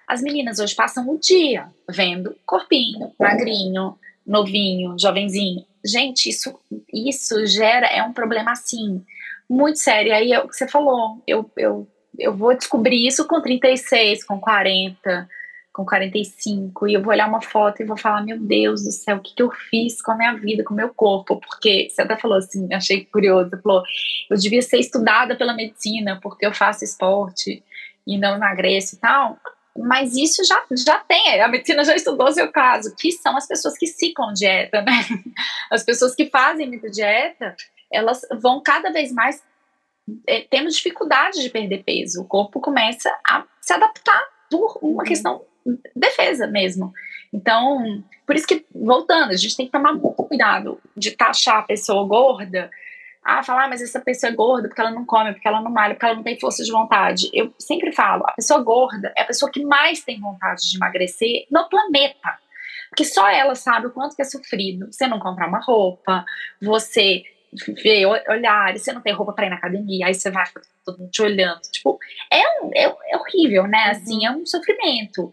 Speaker 3: As meninas hoje passam o dia vendo corpinho, magrinho, novinho, jovenzinho. Gente, isso, isso gera, é um problema assim, muito sério. Aí é o que você falou, eu, eu, eu vou descobrir isso com 36, com 40 com 45 e eu vou olhar uma foto e vou falar, meu Deus do céu, o que, que eu fiz com a minha vida, com o meu corpo? Porque você até falou assim, achei curioso, falou, eu devia ser estudada pela medicina porque eu faço esporte e não emagreço e tal. Mas isso já, já tem, a medicina já estudou o seu caso, que são as pessoas que ciclam dieta, né? As pessoas que fazem muita dieta, elas vão cada vez mais é, tendo dificuldade de perder peso. O corpo começa a se adaptar por uma uhum. questão defesa mesmo. Então, por isso que, voltando, a gente tem que tomar muito cuidado de taxar a pessoa gorda. Ah, falar, ah, mas essa pessoa é gorda porque ela não come, porque ela não malha, porque ela não tem força de vontade. Eu sempre falo, a pessoa gorda é a pessoa que mais tem vontade de emagrecer no planeta. Porque só ela sabe o quanto que é sofrido. Você não comprar uma roupa, você ver olhares, você não tem roupa para ir na academia, aí você vai todo mundo te olhando. Tipo, é, um, é, é horrível, né? Assim, uhum. é um sofrimento.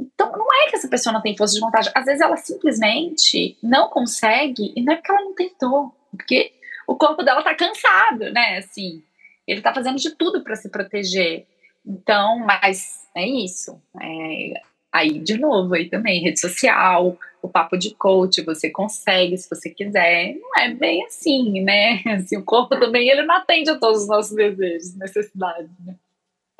Speaker 3: Então, não é que essa pessoa não tem força de vontade. Às vezes ela simplesmente não consegue, e não é porque ela não tentou, porque o corpo dela tá cansado, né? Assim, ele tá fazendo de tudo para se proteger. Então, mas é isso. É, aí, de novo, aí também, rede social, o papo de coach, você consegue se você quiser. Não é bem assim, né? Assim, o corpo também, ele não atende a todos os nossos desejos, necessidades, né?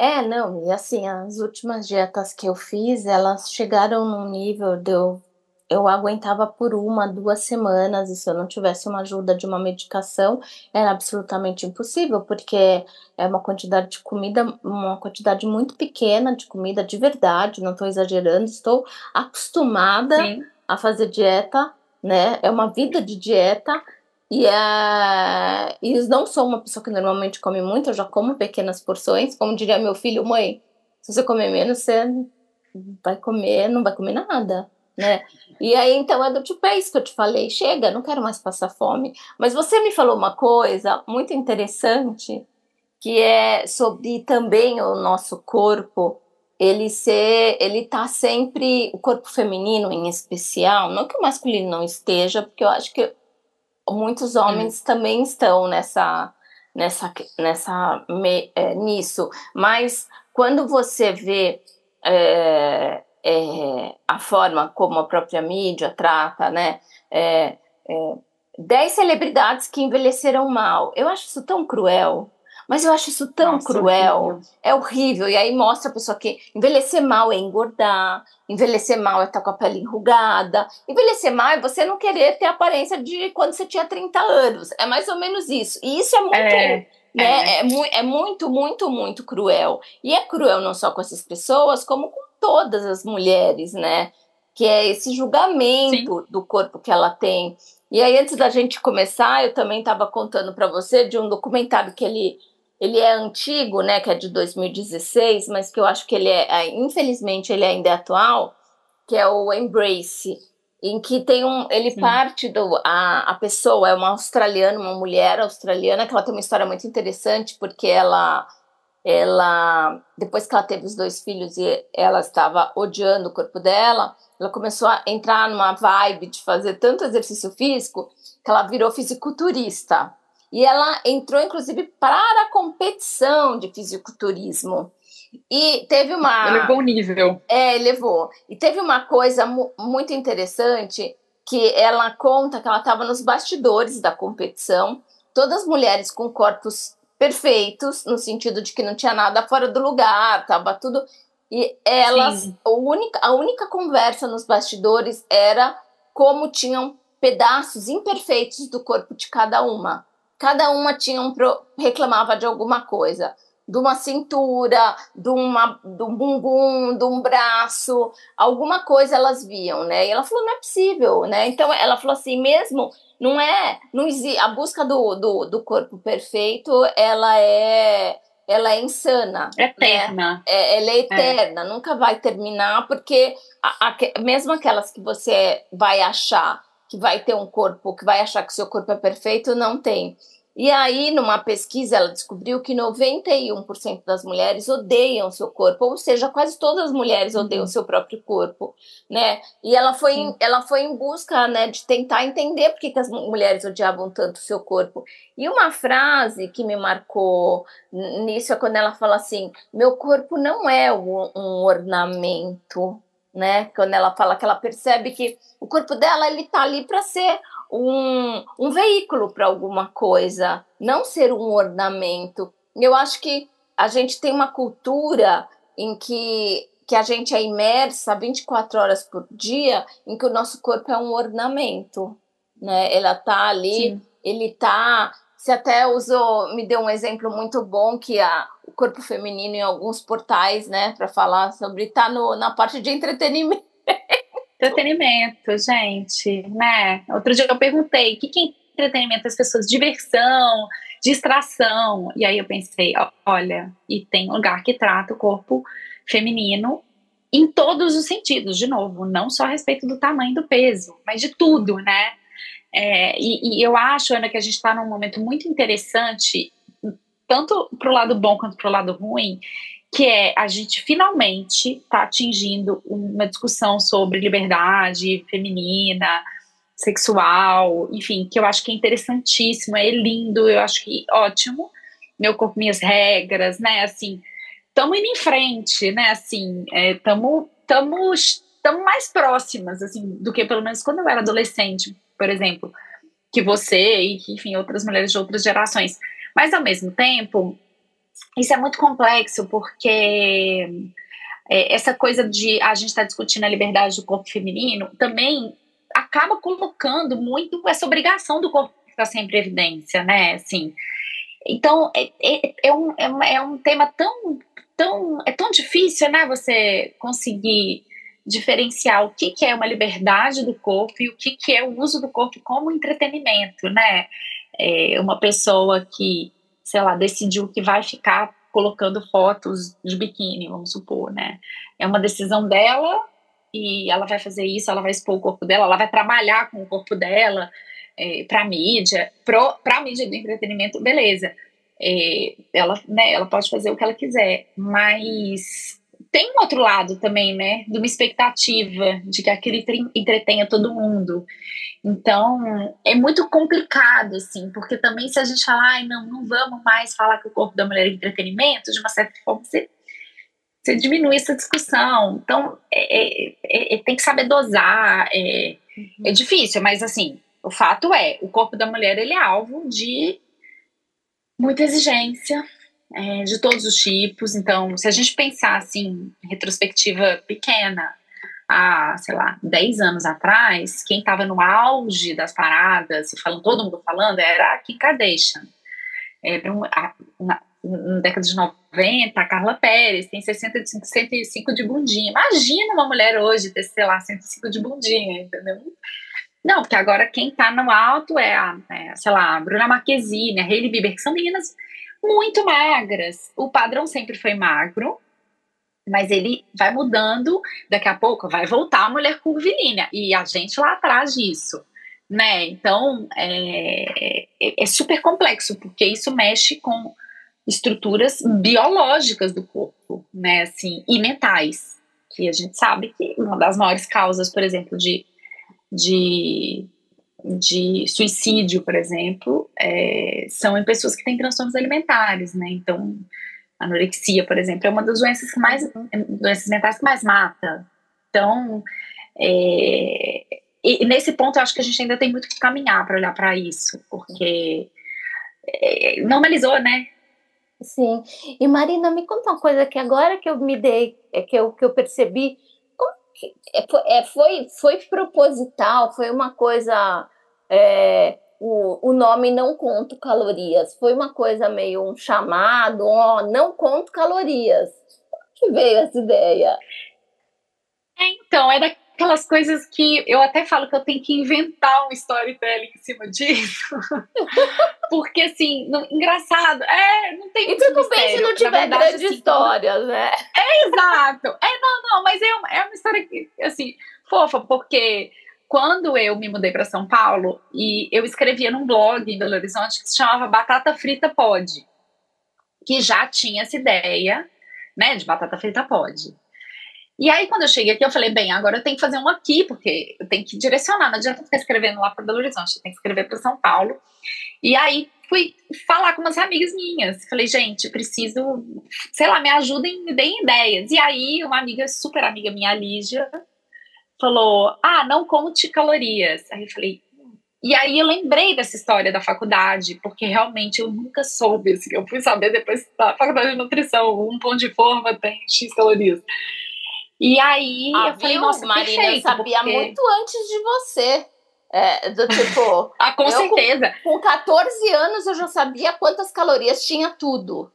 Speaker 2: É, não, e assim, as últimas dietas que eu fiz, elas chegaram num nível de eu, eu aguentava por uma, duas semanas, e se eu não tivesse uma ajuda de uma medicação, era absolutamente impossível, porque é uma quantidade de comida, uma quantidade muito pequena de comida de verdade, não estou exagerando, estou acostumada Sim. a fazer dieta, né? É uma vida de dieta, e, uh, e não sou uma pessoa que normalmente come muito, eu já como pequenas porções. Como diria meu filho, mãe, se você comer menos, você vai comer, não vai comer nada, né? E aí, então, é do tipo, é isso que eu te falei, chega, não quero mais passar fome. Mas você me falou uma coisa muito interessante, que é sobre também o nosso corpo, ele ser, ele tá sempre o corpo feminino em especial, não que o masculino não esteja, porque eu acho que muitos homens hum. também estão nessa nessa nessa é, nisso, mas quando você vê é, é, a forma como a própria mídia trata, né? É, é, dez celebridades que envelheceram mal. Eu acho isso tão cruel. Mas eu acho isso tão Nossa, cruel. Horrível. É horrível. E aí mostra a pessoa que envelhecer mal é engordar, envelhecer mal é estar com a pele enrugada, envelhecer mal é você não querer ter a aparência de quando você tinha 30 anos. É mais ou menos isso. E isso é muito. É. Né? É. É, mu é muito, muito, muito cruel. E é cruel não só com essas pessoas, como com todas as mulheres, né? Que é esse julgamento Sim. do corpo que ela tem. E aí, antes da gente começar, eu também estava contando para você de um documentário que ele, ele é antigo, né? Que é de 2016, mas que eu acho que ele é, é infelizmente, ele ainda é atual, que é o Embrace, em que tem um. Ele Sim. parte do. A, a pessoa é uma australiana, uma mulher australiana, que ela tem uma história muito interessante, porque ela ela depois que ela teve os dois filhos e ela estava odiando o corpo dela, ela começou a entrar numa vibe de fazer tanto exercício físico que ela virou fisiculturista. E ela entrou inclusive para a competição de fisiculturismo. E teve uma
Speaker 3: elevou o nível.
Speaker 2: É, elevou. E teve uma coisa mu muito interessante que ela conta que ela estava nos bastidores da competição, todas as mulheres com corpos perfeitos, no sentido de que não tinha nada fora do lugar, tava tudo. E elas, a única, a única conversa nos bastidores era como tinham pedaços imperfeitos do corpo de cada uma. Cada uma tinha um pro, reclamava de alguma coisa de uma cintura, de, uma, de um bumbum, de um braço, alguma coisa elas viam, né? E ela falou, não é possível, né? Então ela falou assim, mesmo não é, não existe, a busca do, do, do corpo perfeito, ela é ela é insana.
Speaker 3: Né? Eterna.
Speaker 2: Né? É, ela é, é. eterna, é. nunca vai terminar, porque a, a, mesmo aquelas que você vai achar que vai ter um corpo, que vai achar que seu corpo é perfeito, não tem. E aí, numa pesquisa, ela descobriu que 91% das mulheres odeiam seu corpo, ou seja, quase todas as mulheres odeiam uhum. seu próprio corpo, né? E ela foi, em, ela foi em busca, né, de tentar entender por que, que as mulheres odiavam tanto o seu corpo. E uma frase que me marcou nisso é quando ela fala assim: meu corpo não é um ornamento, né? Quando ela fala que ela percebe que o corpo dela ele tá ali para ser um, um veículo para alguma coisa, não ser um ornamento. Eu acho que a gente tem uma cultura em que, que a gente é imersa 24 horas por dia, em que o nosso corpo é um ornamento, né? Ela tá ali, Sim. ele tá. Você até usou, me deu um exemplo muito bom que a, corpo feminino em alguns portais, né, para falar sobre, tá no, na parte de entretenimento.
Speaker 3: Entretenimento, gente, né? Outro dia eu perguntei, o que, que é entretenimento? As pessoas, diversão, distração. E aí eu pensei, olha, e tem lugar que trata o corpo feminino em todos os sentidos, de novo, não só a respeito do tamanho do peso, mas de tudo, né? É, e, e, eu acho, Ana, que a gente está num momento muito interessante, tanto para o lado bom quanto para o lado ruim, que é a gente finalmente está atingindo uma discussão sobre liberdade feminina, sexual, enfim, que eu acho que é interessantíssimo, é lindo, eu acho que ótimo. Meu corpo, minhas regras, né? Assim, estamos indo em frente, né? Assim, estamos é, mais próximas, assim, do que pelo menos quando eu era adolescente, por exemplo, que você e, enfim, outras mulheres de outras gerações. Mas, ao mesmo tempo, isso é muito complexo, porque é, essa coisa de a gente estar tá discutindo a liberdade do corpo feminino também acaba colocando muito essa obrigação do corpo estar sempre em evidência, né? Assim, então, é, é, é, um, é, é um tema tão, tão, é tão difícil, né? Você conseguir diferenciar o que, que é uma liberdade do corpo e o que, que é o uso do corpo como entretenimento, né? É uma pessoa que sei lá, decidiu que vai ficar colocando fotos de biquíni, vamos supor, né? É uma decisão dela e ela vai fazer isso, ela vai expor o corpo dela, ela vai trabalhar com o corpo dela é, para mídia, para mídia do entretenimento, beleza. É, ela, né, ela pode fazer o que ela quiser, mas tem um outro lado também, né? De uma expectativa de que aquele entretenha todo mundo. Então, é muito complicado, assim, porque também se a gente falar, ai, não, não vamos mais falar que o corpo da mulher é entretenimento, de uma certa forma, você, você diminui essa discussão. Então, é, é, é, tem que saber dosar, é, uhum. é difícil, mas, assim, o fato é, o corpo da mulher, ele é alvo de muita exigência, é, de todos os tipos. Então, se a gente pensar assim, retrospectiva pequena, há, sei lá, 10 anos atrás, quem estava no auge das paradas, falando, todo mundo falando, era a Kim Kardashian. Era um, a, na, na década de 90, a Carla Pérez tem 65, 105 de bundinha. Imagina uma mulher hoje ter, sei lá, 105 de bundinha, entendeu? Não, porque agora quem está no alto é a, é, sei lá, a Bruna Marquezine, a Hailey Bieber, que são meninas muito magras. O padrão sempre foi magro, mas ele vai mudando. Daqui a pouco vai voltar a mulher curvilínea e a gente lá atrás disso, né? Então é, é, é super complexo porque isso mexe com estruturas biológicas do corpo, né? Assim, e mentais, que a gente sabe que uma das maiores causas, por exemplo, de, de de suicídio, por exemplo, é, são em pessoas que têm transtornos alimentares, né? Então, anorexia, por exemplo, é uma das doenças que mais doenças mentais que mais mata. Então, é, e nesse ponto eu acho que a gente ainda tem muito que caminhar para olhar para isso, porque é, normalizou, né?
Speaker 2: Sim. E Marina, me conta uma coisa que agora que eu me dei, é que eu, que eu percebi, é, é, foi, foi proposital, foi uma coisa. É, o, o nome não conto calorias, foi uma coisa meio um chamado, ó, não conto calorias. Que veio essa ideia?
Speaker 3: É, então, é daquelas coisas que eu até falo que eu tenho que inventar um storytelling em cima disso. Porque, assim, no, engraçado, é, não tem
Speaker 2: E tudo bem se não tiver verdade, grandes assim, histórias, né?
Speaker 3: É, exato. É, não, não, mas é uma, é uma história, que, assim, fofa, porque quando eu me mudei para São Paulo e eu escrevia num blog em Belo Horizonte que se chamava Batata Frita Pode, que já tinha essa ideia, né, de batata frita pode. E aí, quando eu cheguei aqui, eu falei, bem, agora eu tenho que fazer um aqui, porque eu tenho que direcionar, não adianta ficar escrevendo lá para Belo Horizonte, tenho que escrever para São Paulo. E aí, fui falar com umas amigas minhas. Falei, gente, preciso, sei lá, me ajudem, me deem ideias. E aí, uma amiga, super amiga minha, Lígia, falou: Ah, não conte calorias. Aí eu falei. E aí eu lembrei dessa história da faculdade, porque realmente eu nunca soube, assim, eu fui saber depois da faculdade de nutrição, um pão de forma tem X calorias. E aí ah, eu falei, viu, nossa,
Speaker 2: Marina,
Speaker 3: perfeito,
Speaker 2: eu sabia
Speaker 3: porque...
Speaker 2: muito antes de você. É, do tipo.
Speaker 3: ah, com certeza.
Speaker 2: Com, com 14 anos eu já sabia quantas calorias tinha tudo.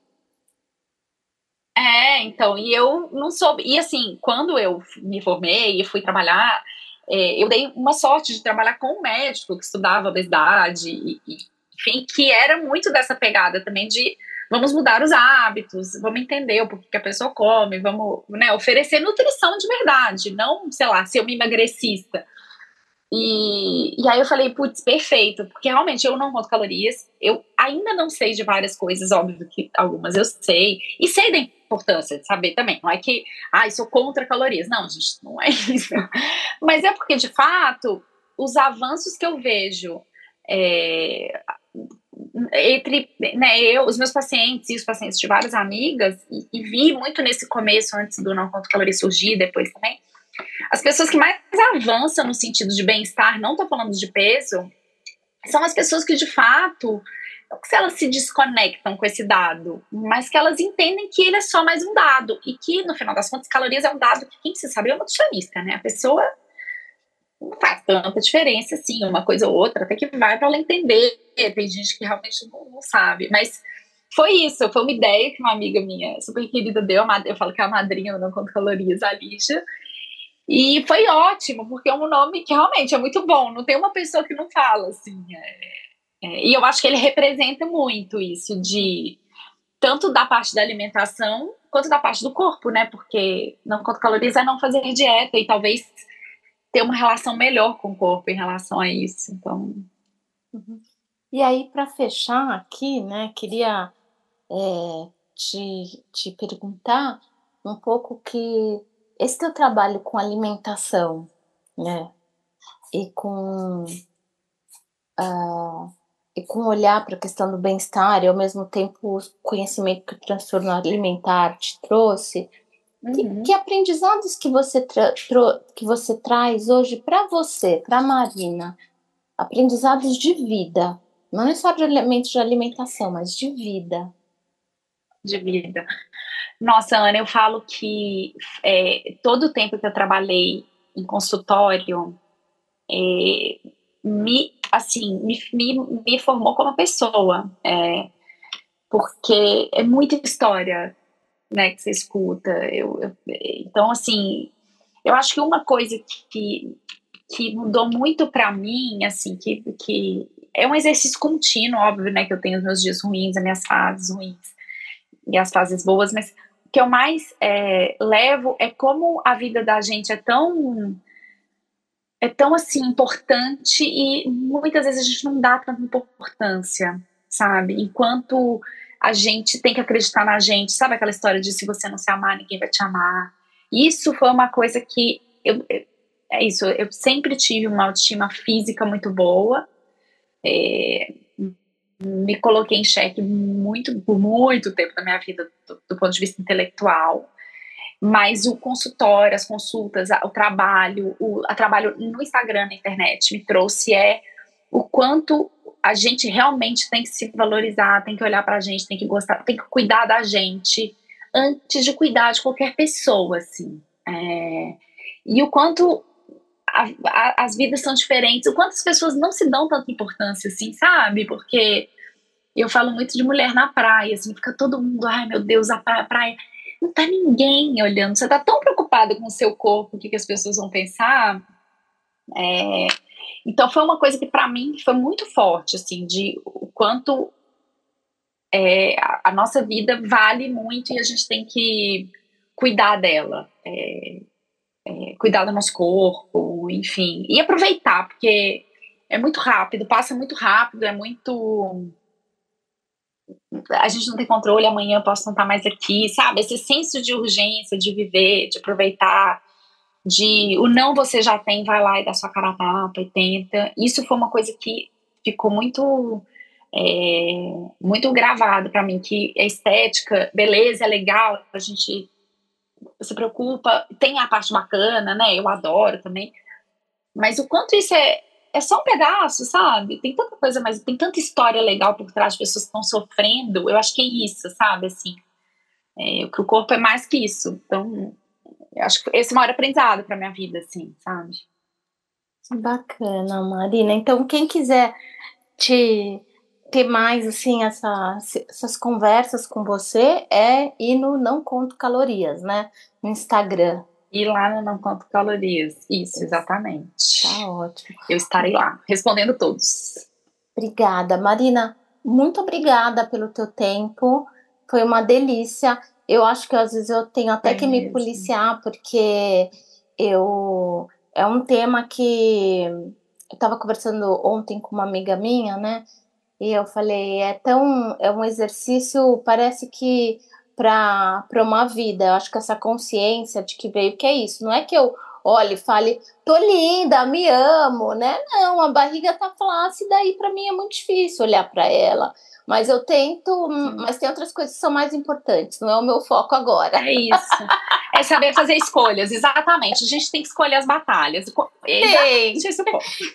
Speaker 3: É, então, e eu não soube. E assim, quando eu me formei e fui trabalhar, é, eu dei uma sorte de trabalhar com um médico que estudava obesidade, e, e, enfim, que era muito dessa pegada também de vamos mudar os hábitos, vamos entender o porquê que a pessoa come, vamos né, oferecer nutrição de verdade, não, sei lá, ser uma emagrecista. E, e aí eu falei, putz, perfeito, porque realmente eu não conto calorias, eu ainda não sei de várias coisas, óbvio que algumas eu sei, e sei da importância de saber também, não é que, ah, sou contra calorias, não, gente, não é isso. Mas é porque, de fato, os avanços que eu vejo é, entre né, eu, os meus pacientes e os pacientes de várias amigas, e, e vi muito nesse começo, antes do Não Conto Caloria surgir, depois também, as pessoas que mais avançam no sentido de bem-estar, não estou falando de peso, são as pessoas que de fato, não que elas se desconectam com esse dado, mas que elas entendem que ele é só mais um dado e que no final das contas calorias é um dado que quem precisa saber é o nutricionista, né? A pessoa não faz tanta diferença assim, uma coisa ou outra, até que vai para ela entender. Tem gente que realmente não, não, sabe, mas foi isso, foi uma ideia que uma amiga minha super querida deu, eu falo que é a madrinha do Não Conto Calorias, a Lígia, e foi ótimo, porque é um nome que realmente é muito bom. Não tem uma pessoa que não fala, assim. É, é, e eu acho que ele representa muito isso de tanto da parte da alimentação quanto da parte do corpo, né? Porque não conta calorias é não fazer dieta e talvez ter uma relação melhor com o corpo em relação a isso. Então.
Speaker 2: Uhum. E aí, para fechar aqui, né, queria é, te, te perguntar um pouco que esse teu trabalho com alimentação, né? E com uh, e com olhar para a questão do bem-estar e ao mesmo tempo o conhecimento que o transtorno alimentar te trouxe, uhum. que, que, aprendizados que você, que você traz hoje para você, para Marina, aprendizados de vida, não é só de elementos de alimentação, mas de vida.
Speaker 3: De vida. Nossa, Ana, eu falo que é, todo o tempo que eu trabalhei em consultório é, me, assim, me, me, me, formou como pessoa, é, porque é muita história, né, que você escuta. Eu, eu, então, assim, eu acho que uma coisa que, que mudou muito para mim, assim, que, que é um exercício contínuo, óbvio, né, que eu tenho os meus dias ruins, as minhas fases ruins e as fases boas, mas o que eu mais é, levo é como a vida da gente é tão é tão assim importante e muitas vezes a gente não dá tanta importância, sabe? Enquanto a gente tem que acreditar na gente, sabe aquela história de se você não se amar, ninguém vai te amar. Isso foi uma coisa que eu, é isso, eu sempre tive uma autoestima física muito boa. É, me coloquei em xeque muito, por muito tempo da minha vida do, do, ponto de vista intelectual. Mas o consultório, as consultas, o trabalho, o trabalho no Instagram, na internet, me trouxe é o quanto a gente realmente tem que se valorizar, tem que olhar para a gente, tem que gostar, tem que cuidar da gente antes de cuidar de qualquer pessoa, assim. É, e o quanto a, a, as vidas são diferentes, o quanto as pessoas não se dão tanta importância, assim, sabe? Porque eu falo muito de mulher na praia, assim, fica todo mundo, ai meu Deus, a praia, a praia. Não tá ninguém olhando, você tá tão preocupada com o seu corpo, o que, que as pessoas vão pensar. É, então foi uma coisa que para mim foi muito forte, assim, de o quanto é, a, a, nossa vida vale muito e a gente tem que cuidar dela. É, é, cuidar do nosso corpo, enfim, e aproveitar, porque é muito rápido, passa muito rápido, é muito. A gente não tem controle, amanhã eu posso não estar mais aqui, sabe? Esse senso de urgência, de viver, de aproveitar, de o não você já tem, vai lá e dá sua cara a tapa e tenta. Isso foi uma coisa que ficou muito. É, muito gravado para mim que a estética, beleza, é legal, a gente se preocupa, tem a parte bacana, né? Eu adoro também. Mas o quanto isso é, é só um pedaço, sabe? Tem tanta coisa, mas tem tanta história legal por trás de pessoas que estão sofrendo. Eu acho que é isso, sabe? Assim, é, que o corpo é mais que isso. Então, acho que esse é o maior aprendizado para minha vida, assim, sabe?
Speaker 2: Bacana, Marina. Então, quem quiser te ter mais assim essa, essas conversas com você é ir no Não Conto Calorias, né? No Instagram.
Speaker 3: Ir lá no Não Conto Calorias. Isso, exatamente.
Speaker 2: Tá ótimo.
Speaker 3: Eu estarei lá, respondendo todos.
Speaker 2: Obrigada, Marina. Muito obrigada pelo teu tempo. Foi uma delícia. Eu acho que às vezes eu tenho até é que me policiar, porque eu é um tema que eu estava conversando ontem com uma amiga minha, né? E eu falei, é tão é um exercício, parece que para uma vida. Eu acho que essa consciência de que veio que é isso. Não é que eu olhe, fale, tô linda, me amo, né? Não, a barriga tá flácida e para mim é muito difícil olhar para ela. Mas eu tento, mas tem outras coisas que são mais importantes, não é o meu foco agora.
Speaker 3: É isso. É saber fazer escolhas, exatamente. A gente tem que escolher as batalhas.
Speaker 2: Tem.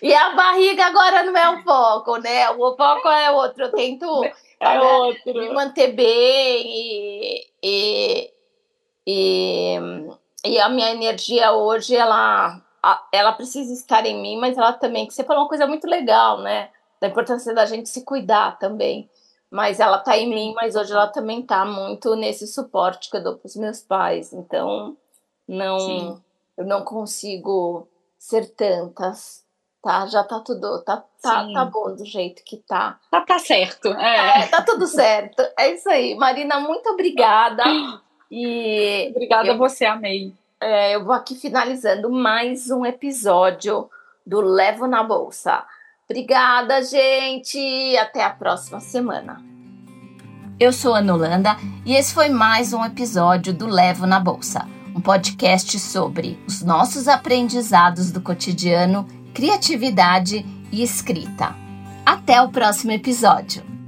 Speaker 2: E a barriga agora não é o foco, né? O foco é outro. Eu tento
Speaker 3: é né, outro.
Speaker 2: me manter bem e, e, e, e a minha energia hoje, ela, ela precisa estar em mim, mas ela também, que você falou uma coisa muito legal, né? Da importância da gente se cuidar também mas ela tá em mim, mas hoje ela também tá muito nesse suporte que eu dou pros meus pais. Então, não Sim. eu não consigo ser tantas, tá? Já tá tudo, tá, tá, tá bom do jeito que tá.
Speaker 3: Tá, tá certo. É.
Speaker 2: é tá tudo certo. É isso aí. Marina, muito obrigada. E
Speaker 3: obrigada eu, a você, amei.
Speaker 2: É, eu vou aqui finalizando mais um episódio do Levo na Bolsa. Obrigada, gente. Até a próxima semana. Eu sou a Ana Holanda e esse foi mais um episódio do Levo na Bolsa, um podcast sobre os nossos aprendizados do cotidiano, criatividade e escrita. Até o próximo episódio!